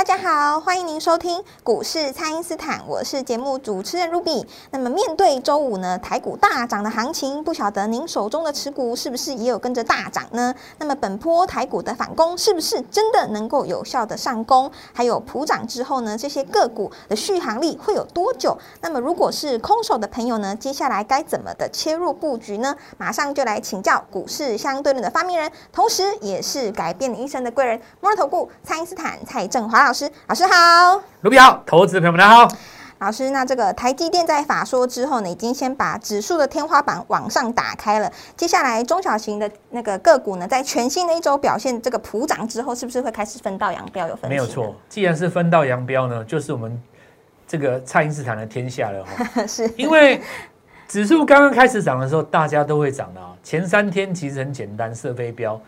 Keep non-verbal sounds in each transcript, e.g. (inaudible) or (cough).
大家好，欢迎您收听股市蔡因斯坦，我是节目主持人 Ruby。那么面对周五呢台股大涨的行情，不晓得您手中的持股是不是也有跟着大涨呢？那么本波台股的反攻是不是真的能够有效的上攻？还有普涨之后呢，这些个股的续航力会有多久？那么如果是空手的朋友呢，接下来该怎么的切入布局呢？马上就来请教股市相对论的发明人，同时也是改变一生的贵人——摩尔投顾蔡因斯坦蔡振华老师。老师好，卢比好，投资朋友们大家好。老师，那这个台积电在法说之后呢，已经先把指数的天花板往上打开了。接下来中小型的那个个股呢，在全新的一周表现这个普涨之后，是不是会开始分道扬镳？有分没有错？既然是分道扬镳呢，就是我们这个蔡英斯坦的天下了哈。(laughs) 是因为指数刚刚开始涨的时候，大家都会涨的啊。前三天其实很简单，射飞镖。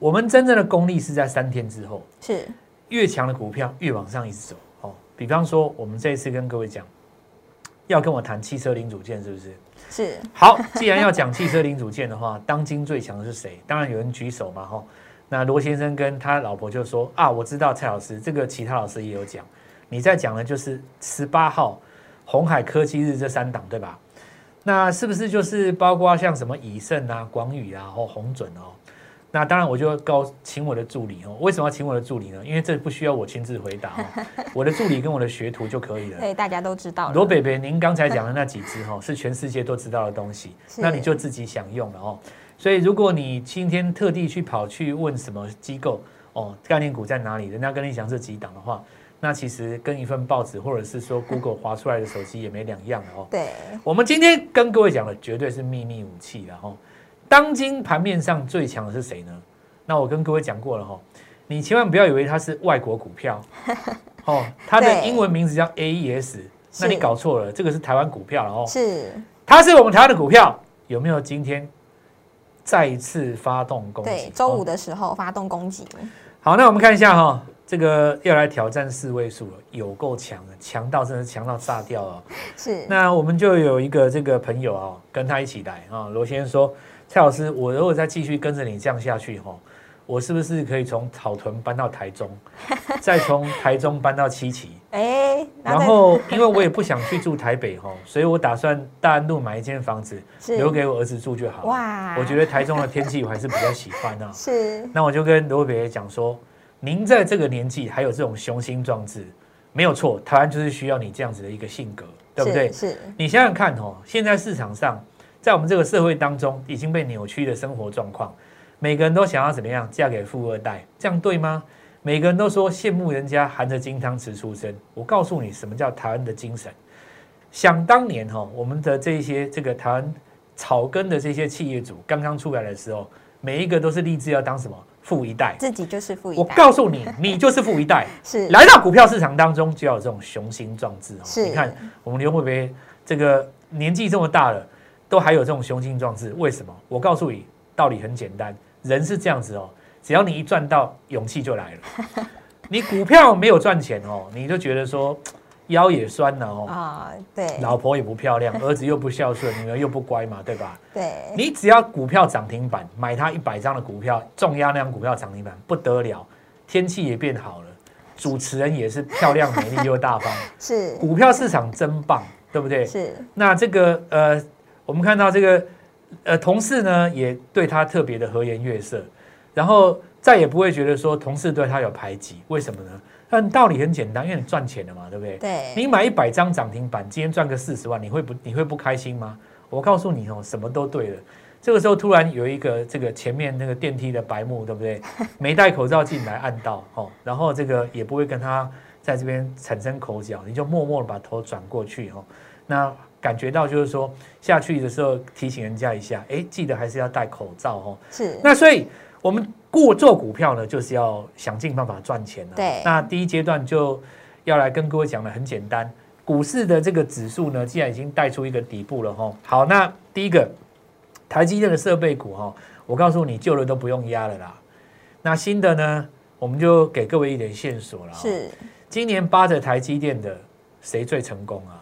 我们真正的功力是在三天之后。是。越强的股票越往上一直走哦。比方说，我们这一次跟各位讲，要跟我谈汽车零组件，是不是？是。好，既然要讲汽车零组件的话，(laughs) 当今最强的是谁？当然有人举手嘛，哈。那罗先生跟他老婆就说啊，我知道蔡老师，这个其他老师也有讲。你在讲的就是十八号红海科技日这三档，对吧？那是不是就是包括像什么以盛啊、广宇啊或红准哦？那当然，我就告请我的助理哦。为什么要请我的助理呢？因为这不需要我亲自回答哦，(laughs) 我的助理跟我的学徒就可以了。对，大家都知道。罗北北，您刚才讲的那几只哈，是全世界都知道的东西，那你就自己享用了哦。所以，如果你今天特地去跑去问什么机构哦，概念股在哪里，人家跟你讲这几档的话，那其实跟一份报纸或者是说 Google 划出来的手机也没两样的哦。(laughs) 对，我们今天跟各位讲的绝对是秘密武器了哈。当今盘面上最强的是谁呢？那我跟各位讲过了哈，你千万不要以为它是外国股票，(laughs) 哦，它的英文名字叫 AES，那你搞错了，这个是台湾股票了哦。是，它是我们台湾的股票，有没有今天再一次发动攻击？对，周五的时候发动攻击。好，那我们看一下哈，这个要来挑战四位数了，有够强的，强到真的强到炸掉了。(laughs) 是，那我们就有一个这个朋友啊，跟他一起来啊，罗先生说。蔡老师，我如果再继续跟着你这样下去，哈，我是不是可以从草屯搬到台中，再从 (laughs) 台中搬到七期？哎，然后因为我也不想去住台北，哈，所以我打算大安路买一间房子，留给我儿子住就好。哇，我觉得台中的天气我还是比较喜欢啊。是，那我就跟罗北讲说，您在这个年纪还有这种雄心壮志，没有错，台湾就是需要你这样子的一个性格，对不对？是，你想想看，哦，现在市场上。在我们这个社会当中，已经被扭曲的生活状况，每个人都想要怎么样嫁给富二代，这样对吗？每个人都说羡慕人家含着金汤匙出生。我告诉你，什么叫台湾的精神？想当年哈，我们的这些这个台湾草根的这些企业主刚刚出来的时候，每一个都是立志要当什么富一代，自己就是富一代。我告诉你，你就是富一代。(laughs) 是来到股票市场当中，就要有这种雄心壮志哦。是，你看我们刘会培这个年纪这么大了。都还有这种雄心壮志，为什么？我告诉你，道理很简单，人是这样子哦，只要你一赚到，勇气就来了。(laughs) 你股票没有赚钱哦，你就觉得说腰也酸了哦，啊，对，老婆也不漂亮，儿子又不孝顺，女儿又不乖嘛，对吧？对，你只要股票涨停板，买它一百张的股票，重压那张股票涨停板不得了，天气也变好了，主持人也是漂亮、美丽又大方，(laughs) 是股票市场真棒，对不对？是，那这个呃。我们看到这个，呃，同事呢也对他特别的和颜悦色，然后再也不会觉得说同事对他有排挤，为什么呢？但道理很简单，因为你赚钱了嘛，对不对？对。你买一百张涨停板，今天赚个四十万，你会不你会不开心吗？我告诉你哦，什么都对了。这个时候突然有一个这个前面那个电梯的白幕，对不对？(laughs) 没戴口罩进来按到哦，然后这个也不会跟他在这边产生口角，你就默默的把头转过去哦，那。感觉到就是说下去的时候提醒人家一下，哎，记得还是要戴口罩哦。是。那所以我们过做股票呢，就是要想尽办法赚钱了。对那第一阶段就要来跟各位讲的很简单，股市的这个指数呢，既然已经带出一个底部了哈。好，那第一个台积电的设备股哈，我告诉你，旧的都不用压了啦。那新的呢，我们就给各位一点线索了。，是今年扒着台积电的谁最成功啊？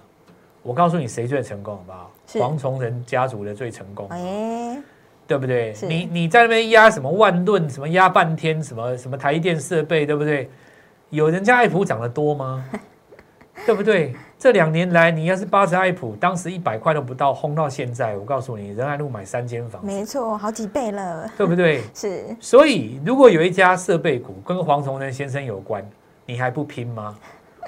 我告诉你，谁最成功好不好？黄崇仁家族的最成功。哎，对不对？你你在那边压什么万吨，什么压半天，什么什么台电设备，对不对？有人家爱普涨得多吗？(laughs) 对不对？这两年来，你要是八十爱普，当时一百块都不到，轰到现在，我告诉你，仁爱路买三间房，没错，好几倍了，对不对？(laughs) 是所以，如果有一家设备股跟黄崇仁先生有关，你还不拼吗？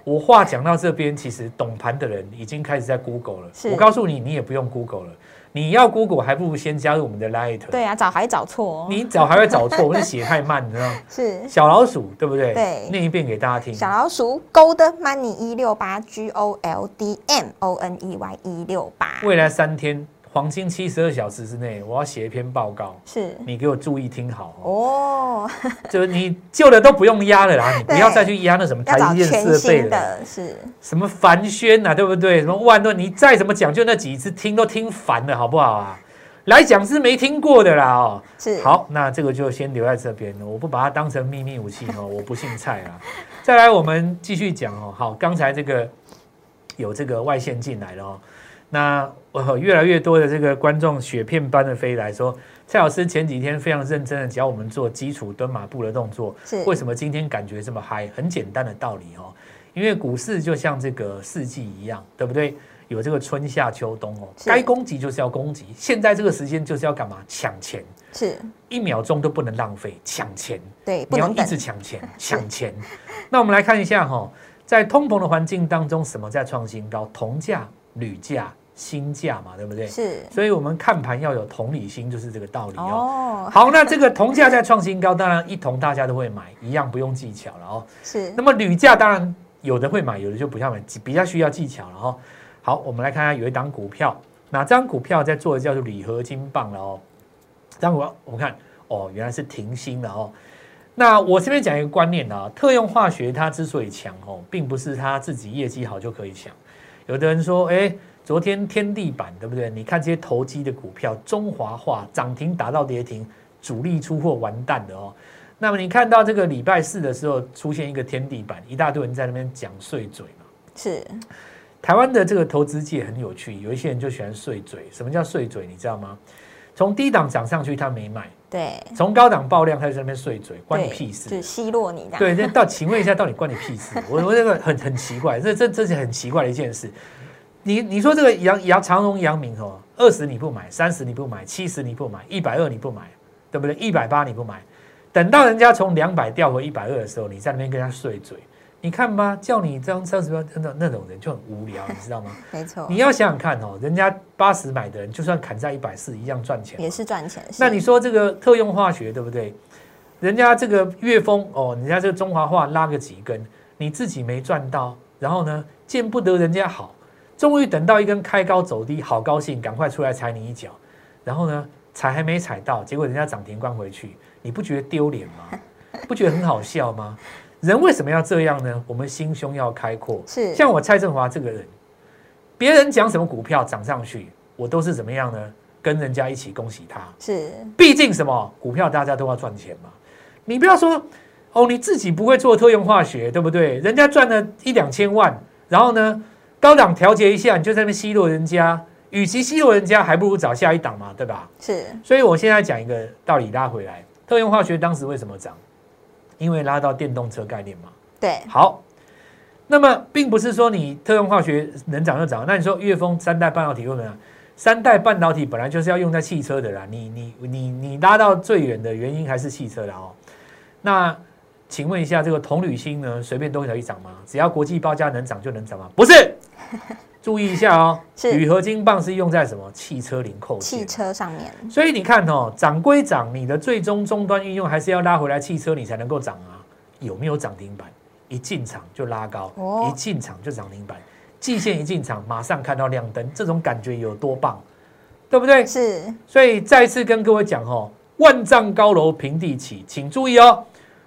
我话讲到这边，其实懂盘的人已经开始在 Google 了。我告诉你，你也不用 Google 了，你要 Google 还不如先加入我们的 Light。对啊，找还找错，哦你找还会找错，我是写太慢，你知道吗？(laughs) 是小老鼠对不对？对念一遍给大家听。小老鼠 Gold Money 一六八 G O L D M O N E Y 一六八，未来三天黄金七十二小时之内，我要写一篇报告，是你给我注意听好哦。哦，(laughs) 就是你旧的都不用压了啦，你不要再去压那什么台积电全设备了，的，是什么凡轩呐、啊，对不对？什么万顿，你再怎么讲，就那几次听都听烦了，好不好啊？来讲是没听过的啦哦。是，好，那这个就先留在这边了，我不把它当成秘密武器哦，(laughs) 我不姓蔡啊。再来，我们继续讲哦。好，刚才这个有这个外线进来了哦，那呃越来越多的这个观众雪片般的飞来说，蔡老师前几天非常认真的教我们做基础蹲马步的动作，是为什么今天感觉这么嗨？很简单的道理哦，因为股市就像这个四季一样，对不对？有这个春夏秋冬哦，是该攻击就是要攻击，现在这个时间就是要干嘛？抢钱。是，一秒钟都不能浪费，抢钱，对，你要一直，抢钱，(laughs) 抢钱。那我们来看一下哈、在通膨的环境当中，什么在创新高？铜价、铝价、锌价嘛，对不对？是所以我们看盘要有同理心，就是这个道理哦。哦，好，那这个铜价在创新高，当然一铜大家都会买，一样不用技巧了哦。是那么铝价当然有的会买，有的就不要买，比较需要技巧了哦、好，我们来看看有一档股票，那这张股票在做的叫做铝合金棒了哦。这张股票我们看哦，原来是停薪了哦。那我这边讲一个观念啊，特用化学它之所以强哦，并不是它自己业绩好就可以强。有的人说，哎，昨天天地板对不对？你看这些投机的股票，中华化涨停打到跌停，主力出货完蛋的哦。那么你看到这个礼拜四的时候出现一个天地板，一大堆人在那边讲碎嘴嘛。是台湾的这个投资界很有趣，有一些人就喜欢碎嘴。什么叫碎嘴？你知道吗？从低档涨上去他没买，对，从高档爆量他就在那边碎嘴，关你屁事就。奚落你对，那到请问一下，到底关你屁事？(laughs) 我我这个很很奇怪，这这这是很奇怪的一件事。你你说这个杨杨长荣、杨明哦，二十你不买，三十你不买，七十你不买，一百二你不买，对不对？一百八你不买，等到人家从两百掉回一百二的时候，你在那边跟他碎嘴，你看吧，叫你这样三十万，那种那种人就很无聊，你知道吗？(laughs) 没错你，要想想看哦，人家八十买的人，就算砍在一百四，一样赚钱。也是赚钱，那你说这个特用化学对不对？人家这个岳峰哦，人家这个中华化拉个几根，你自己没赚到，然后呢，见不得人家好，终于等到一根开高走低，好高兴，赶快出来踩你一脚，然后呢，踩还没踩到，结果人家涨停关回去，你不觉得丢脸吗？不觉得很好笑吗？人为什么要这样呢？我们心胸要开阔，是像我蔡振华这个人，别人讲什么股票涨上去，我都是怎么样呢？跟人家一起恭喜他。是毕竟什么股票大家都要赚钱嘛，你不要说哦，你自己不会做特用化学，对不对？人家赚了一两千万，然后呢，高档调节一下，你就在那边奚落人家，与其奚落人家，还不如找下一档嘛，对吧？是所以我现在讲一个道理拉回来，特用化学当时为什么涨？因为拉到电动车概念嘛。对，好，那么并不是说你特用化学能涨就涨，那你说岳峰三代半导体为什么样？三代半导体本来就是要用在汽车的啦，你你你你拉到最远的原因还是汽车啦哦。那请问一下，这个铜铝锌呢，随便都可以涨吗？只要国际报价能涨就能涨吗？不是，注意一下哦，是铝合金棒是用在什么？汽车零扣件汽。车上面所以你看哦，涨归涨，你的最终终端应用还是要拉回来汽车，你才能够涨啊。有没有涨停板？一进场就拉高，哦一进场就涨停板，季线一进场马上看到亮灯，这种感觉有多棒，对不对？是所以再次跟各位讲哦，万丈高楼平地起，请注意哦，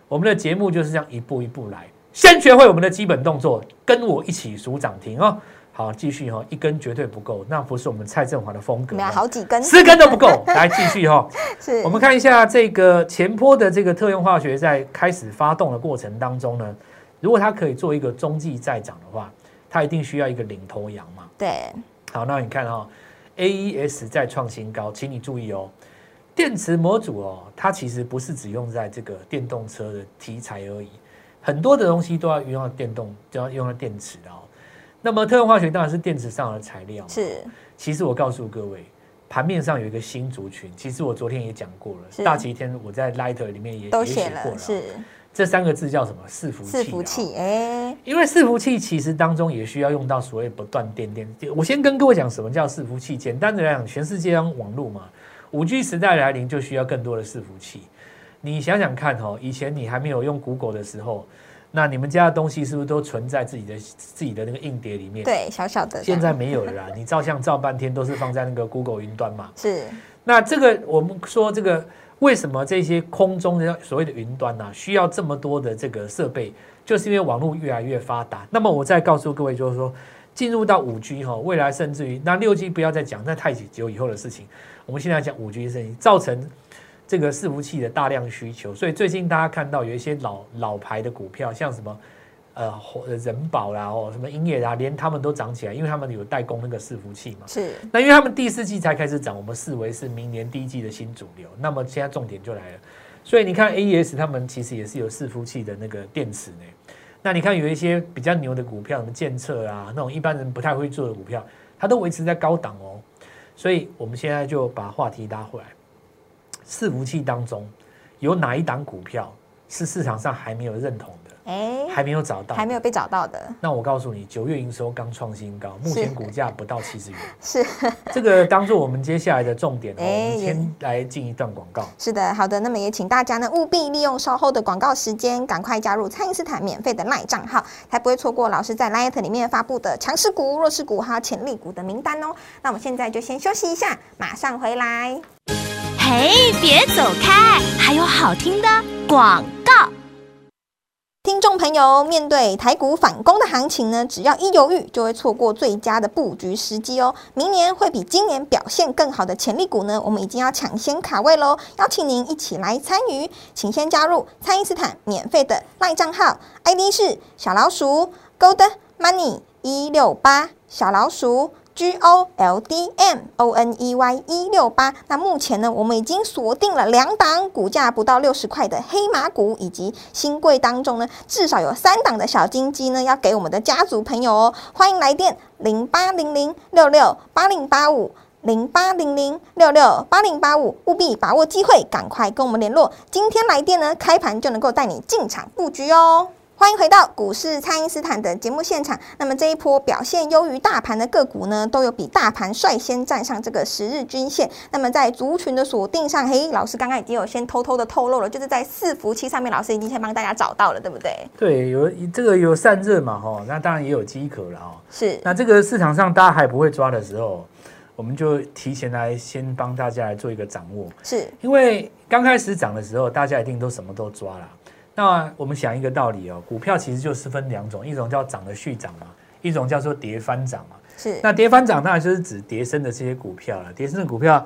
我们的节目就是这样一步一步来，先学会我们的基本动作，跟我一起数涨停哦。好，继续哈，一根绝对不够，那不是我们蔡振华的风格没有。好几根，四根都不够，(laughs) 来继续哈。是我们看一下这个前坡的这个特用化学在开始发动的过程当中呢，如果它可以做一个中继再涨的话，它一定需要一个领头羊嘛。对，好，那你看哈、AES 再创新高，请你注意哦，电池模组哦，它其实不是只用在这个电动车的题材而已，很多的东西都要用到电动，都要用到电池的哦。那么特用化学当然是电池上的材料，是其实我告诉各位，盘面上有一个新族群，其实我昨天也讲过了，大旗天我在 Lighter 里面也都也写写了，过了哦，是这三个字叫什么？伺服器、伺服器，。哎，因为伺服器其实当中也需要用到所谓不断电电。我先跟各位讲什么叫伺服器。简单的来讲，全世界用网络嘛，五 G 时代来临就需要更多的伺服器。你想想看哦，以前你还没有用 Google 的时候，那你们家的东西是不是都存在自己的自己的那个硬碟里面？。对，小小的现在没有了啦，你照相照半天都是放在那个 (laughs) Google 云端嘛。是那这个我们说这个为什么这些空中的所谓的云端呢、需要这么多的这个设备，就是因为网络越来越发达。那么我再告诉各位，就是说进入到五 G 哈，未来甚至于那六 G 不要再讲，那太久以后的事情。我们现在讲五 G 的事情，造成这个伺服器的大量需求。所以最近大家看到有一些老老牌的股票，像什么。呃，人保啦，哦，什么英业啦，连他们都涨起来，因为他们有代工那个伺服器嘛。是那因为他们第四季才开始涨，我们视为是明年第一季的新主流。那么现在重点就来了，所以你看 AES 他们其实也是有伺服器的那个电池呢。那你看有一些比较牛的股票，什么建策啊，那种一般人不太会做的股票，它都维持在高档哦。所以我们现在就把话题拉回来，伺服器当中有哪一档股票是市场上还没有认同的，哎，还没有找到，还没有被找到的，那我告诉你，九月营收刚创新高，目前股价不到七十元。是 (laughs) 这个当做我们接下来的重点哦。哎我们先来进一段广告。是的，好的，那么也请大家呢务必利用稍后的广告时间，赶快加入蔡因斯坦免费的赖账号，才不会错过老师在 Light 里面发布的强势股、弱势股还有潜力股的名单哦。那我们现在就先休息一下，马上回来。哎，别走开，还有好听的广告。听众朋友，面对台股反攻的行情呢，只要一犹豫，就会错过最佳的布局时机哦。明年会比今年表现更好的潜力股呢，我们已经要抢先卡位喽，邀请您一起来参与，请先加入蔡因斯坦免费的赖账号，ID 是小老鼠 Gold Money 一六八小老鼠。G O L D M O N E Y 一六八。那目前呢，我们已经锁定了两档股价不到六十块的黑马股，以及新贵当中呢，至少有三档的小金鸡呢，要给我们的家族朋友哦。欢迎来电零八零零六六八零八五。零八零零六六八零八五，务必把握机会，赶快跟我们联络。今天来电呢，开盘就能够带你进场布局哦。欢迎回到股市，蔡因斯坦的节目现场。那么这一波表现优于大盘的个股呢，都有比大盘率先站上这个十日均线。那么在族群的锁定上，嘿，老师刚刚已经有先偷偷的透露了，就是在伺服器上面，老师已经先帮大家找到了，对不对？对，有这个有散热嘛，哈，那当然也有饥渴了哦。是，那这个市场上大家还不会抓的时候，我们就提前来先帮大家来做一个掌握，是，因为刚开始涨的时候，大家一定都什么都抓了。那我们想一个道理哦，股票其实就是分两种，一种叫涨的续涨嘛，一种叫做跌翻涨嘛。是，那跌翻涨当然就是指跌升的这些股票了。跌升的股票，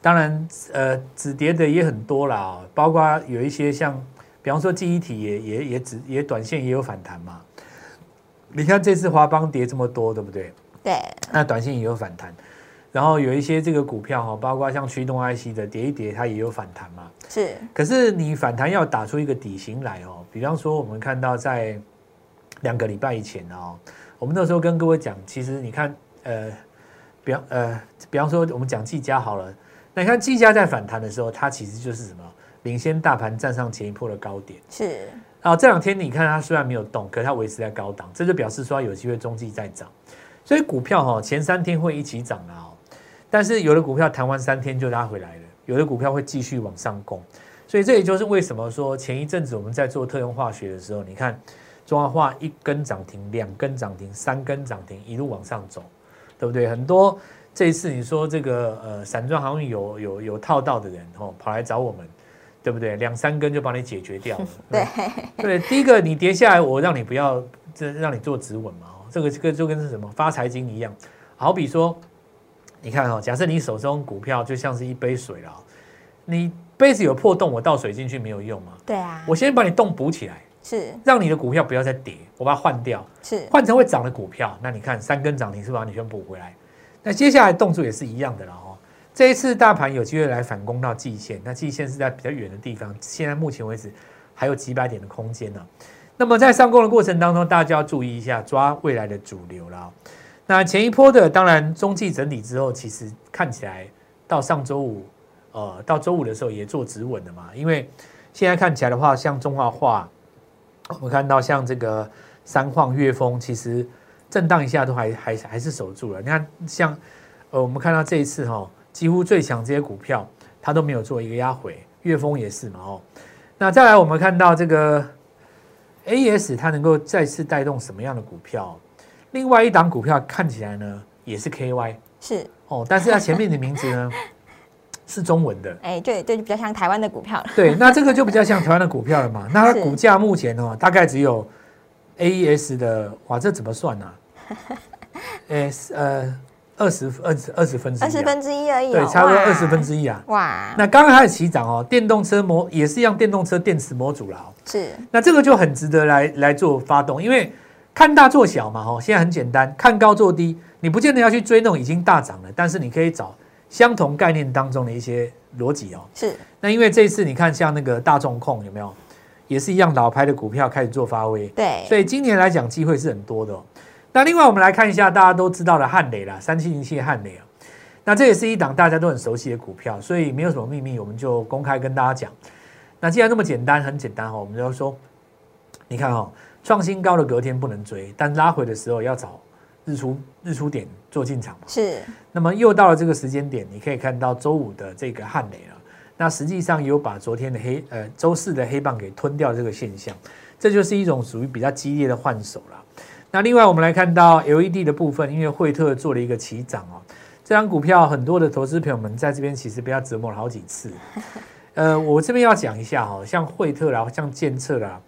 当然呃止跌的也很多啦、哦，包括有一些像，比方说记忆体也也也止也短线也有反弹嘛。你看这次华邦跌这么多，对不对？对，那短线也有反弹，然后有一些这个股票哈，包括像驱动 IC 的跌一跌，它也有反弹嘛。是，可是你反弹要打出一个底型来哦，比方说我们看到在两个礼拜以前哦，我们那时候跟各位讲，其实你看呃，比方呃，比方说我们讲技嘉好了，那你看技嘉在反弹的时候，它其实就是什么领先大盘站上前一波的高点。是，然后这两天你看它虽然没有动，可是它维持在高档，这就表示说它有机会中继再涨。所以股票哈、前三天会一起涨啊哦，但是有的股票弹完三天就拉回来了，有的股票会继续往上攻。所以这也就是为什么说前一阵子我们在做特用化学的时候，你看中华化一根涨停、两根涨停、三根涨停，一路往上走，对不对？很多这一次你说这个呃散装航运有有有套到的人哦，跑来找我们，对不对？两三根就帮你解决掉了。(laughs) 对，对，第一个你跌下来，我让你不要，这让你做止稳嘛。哦，这个这个就跟是什么发财经一样，好比说，你看哦，假设你手中股票就像是一杯水了哦，你杯子有破洞，我倒水进去没有用嘛。对啊，我先把你洞补起来，是让你的股票不要再跌，我把它换掉，是换成会涨的股票。那你看三根涨停是不是把你全补回来？那接下来动作也是一样的了哦。这一次大盘有机会来反攻到季线，那季线是在比较远的地方，现在目前为止还有几百点的空间呢。那么在上攻的过程当中，大家要注意一下，抓未来的主流了哦。那前一波的，当然中继整理之后，其实看起来到上周五，呃，到周五的时候也做止稳的嘛。因为现在看起来的话，像中华化，我们看到像这个三晃、岳峰，其实震荡一下都还还还是守住了。你看，像呃，我们看到这一次哈、哦，几乎最强这些股票，它都没有做一个压回，岳峰也是嘛哦。那再来，我们看到这个 A S，它能够再次带动什么样的股票？另外一档股票看起来呢，也是 KY 是，哦，但是它前面的名字呢 (laughs) 是中文的。哎，对对，就比较像台湾的股票了。对，那这个就比较像台湾的股票了嘛。(laughs) 那它股价目前哦，大概只有 AES 的，哇，这怎么算呢、啊？(laughs) 呃呃，二十二十二十分之二十分之一而已、哦，对，差不多二十分之一啊。哇，那刚刚开始起涨哦，电动车模也是一样，电动车电池模组啦、哦。是那这个就很值得来来做发动，因为看大做小嘛，哦，现在很简单，看高做低，你不见得要去追那种已经大涨了，但是你可以找相同概念当中的一些逻辑哦。是那因为这一次你看，像那个大众控有没有，也是一样老牌的股票开始做发威，对，所以今年来讲机会是很多的、哦。那另外我们来看一下大家都知道的汉雷啦，三七零七的汉雷啊，那这也是一档大家都很熟悉的股票，所以没有什么秘密，我们就公开跟大家讲。那既然那么简单，很简单哈、哦，我们就说，你看哈、哦，创新高的隔天不能追，但拉回的时候要找日出日出点做进场嘛。是那么又到了这个时间点，你可以看到周五的这个汉雷了。那实际上有把昨天的黑呃周四的黑棒给吞掉这个现象，这就是一种属于比较激烈的换手了。那另外我们来看到 LED 的部分，因为惠特做了一个起涨哦，这张股票很多的投资朋友们在这边其实被它折磨了好几次。呃，我这边要讲一下哈、哦，像惠特啦，像建策啦，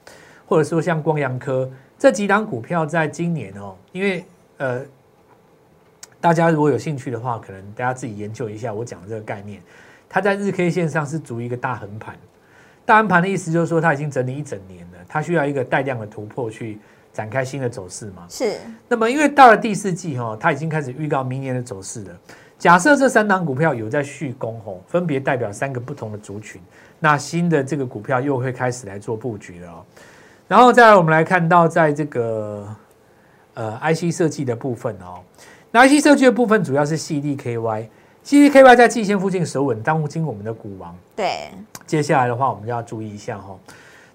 或者说像光阳科这几档股票，在今年哦，因为呃大家如果有兴趣的话，可能大家自己研究一下我讲的这个概念。它在日 K 线上是足一个大横盘，大横盘的意思就是说它已经整理一整年了，它需要一个带量的突破去展开新的走势嘛。是那么因为到了第四季哈、哦，它已经开始预告明年的走势了。假设这三档股票有在续攻吼，分别代表三个不同的族群，那新的这个股票又会开始来做布局了哦。然后再来我们来看到在这个呃 IC 设计的部分哦，那 IC 设计的部分主要是 CDKY。CDKY 在季线附近守稳，当今我们的股王。对，接下来的话，我们就要注意一下哈。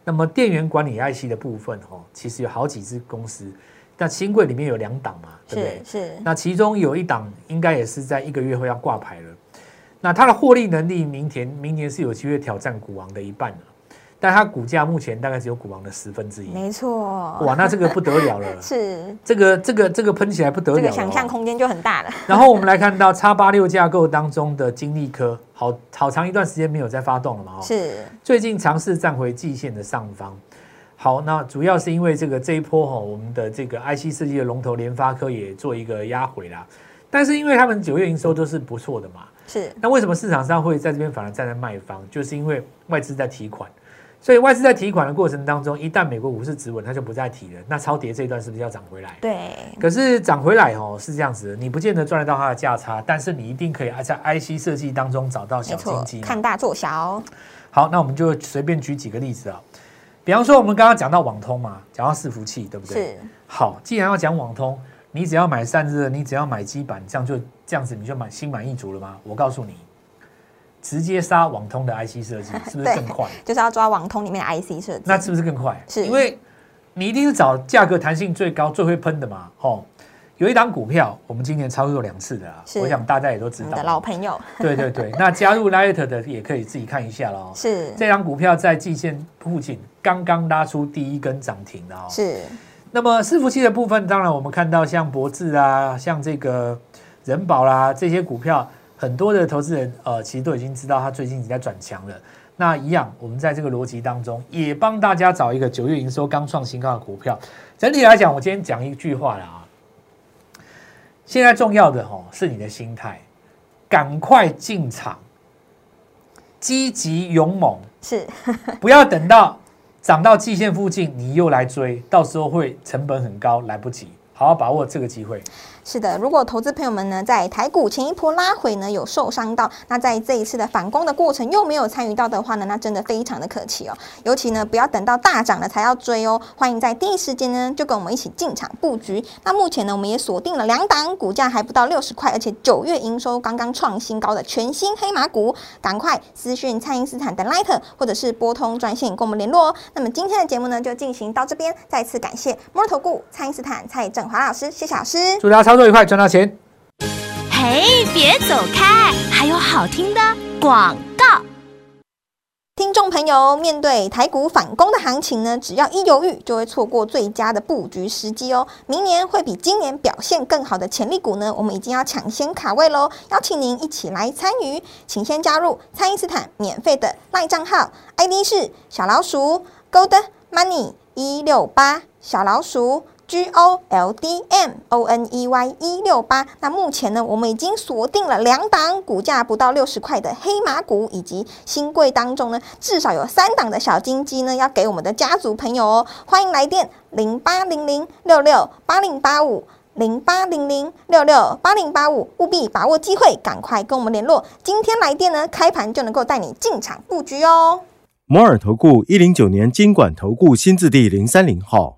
那么电源管理 IC 的部分哈，其实有好几只公司，那新贵里面有两档嘛，对不对是？是那其中有一档应该也是在一个月后要挂牌了。那它的获利能力，明天明年是有机会挑战股王的一半的，但它股价目前大概只有股王的十分之一。没错，哇，那这个不得了了，(laughs) 是这个这个这个喷起来不得了想象空间就很大了。(laughs) 然后我们来看到叉八六架构当中的金利科，好好长一段时间没有再发动了嘛？哦，是最近尝试站回季线的上方。好，那主要是因为这个这一波哈、我们的这个 IC 设计的龙头联发科也做一个压回啦。但是因为他们九月营收都是不错的嘛，是那为什么市场上会在这边反而站在卖方？就是因为外资在提款，所以外资在提款的过程当中，一旦美国股市止稳，它就不再提了。那超跌这一段是不是要涨回来？对，可是涨回来哦，是这样子的，你不见得赚得到它的价差，但是你一定可以在 IC 设计当中找到小金鸡，看大做小，好，那我们就随便举几个例子啊，比方说我们刚刚讲到网通嘛，讲到伺服器，对不对？是好，既然要讲网通，你只要买散热，你只要买基板，这样就这样子你就满心满意足了吗？我告诉你，直接杀网通的 IC 设计，(laughs) 是不是更快？就是要抓网通里面的 IC 设计。那是不是更快？是因为你一定是找价格弹性最高、最会喷的嘛。哦，有一档股票，我们今年操作两次的啊，我想大家也都知道。老朋友 (laughs) 对对对，那加入 Light 的也可以自己看一下了哦。是这张股票在季线附近刚刚拉出第一根涨停的哦。是那么伺服器的部分，当然我们看到像博智啊，像这个人保啦这些股票，很多的投资人呃其实都已经知道它最近已经在转强了。那一样，我们在这个逻辑当中也帮大家找一个九月营收刚创新高的股票。整体来讲，我今天讲一句话了啊，现在重要的哦是你的心态，赶快进场，积极勇猛，是 (laughs) (laughs) 不要等到涨到季线附近你又来追，到时候会成本很高，来不及。好好把握这个机会。是的，如果投资朋友们呢在台股前一波拉回呢有受伤到，那在这一次的反攻的过程又没有参与到的话呢，那真的非常的可惜哦。尤其呢不要等到大涨了才要追哦，欢迎在第一时间呢就跟我们一起进场布局。那目前呢我们也锁定了两档，股价还不到六十块，而且九月营收刚刚创新高的全新黑马股，赶快私讯蔡英斯坦的 Light 或者是拨通专线跟我们联络哦。那么今天的节目呢就进行到这边，再次感谢摩尔投顾蔡英斯坦蔡振华老师，谢谢老师。祝大家操作愉快，赚到钱。嘿，别走开，还有好听的广告。听众朋友，面对台股反攻的行情呢，只要一犹豫，就会错过最佳的布局时机哦。明年会比今年表现更好的潜力股呢，我们已经要抢先卡位喽。邀请您一起来参与，请先加入蔡因斯坦免费的赖账号，ID 是小老鼠 Gold Money 一六八小老鼠。G O L D M O N E Y 一六八，那目前呢，我们已经锁定了两档股价不到六十块的黑马股，以及新贵当中呢，至少有三档的小金鸡呢，要给我们的家族朋友哦。欢迎来电零八零零六六八零八五零八零零六六八零八五，务必把握机会，赶快跟我们联络。今天来电呢，开盘就能够带你进场布局哦。摩尔投顾一零九年经管投顾新字第零三零号。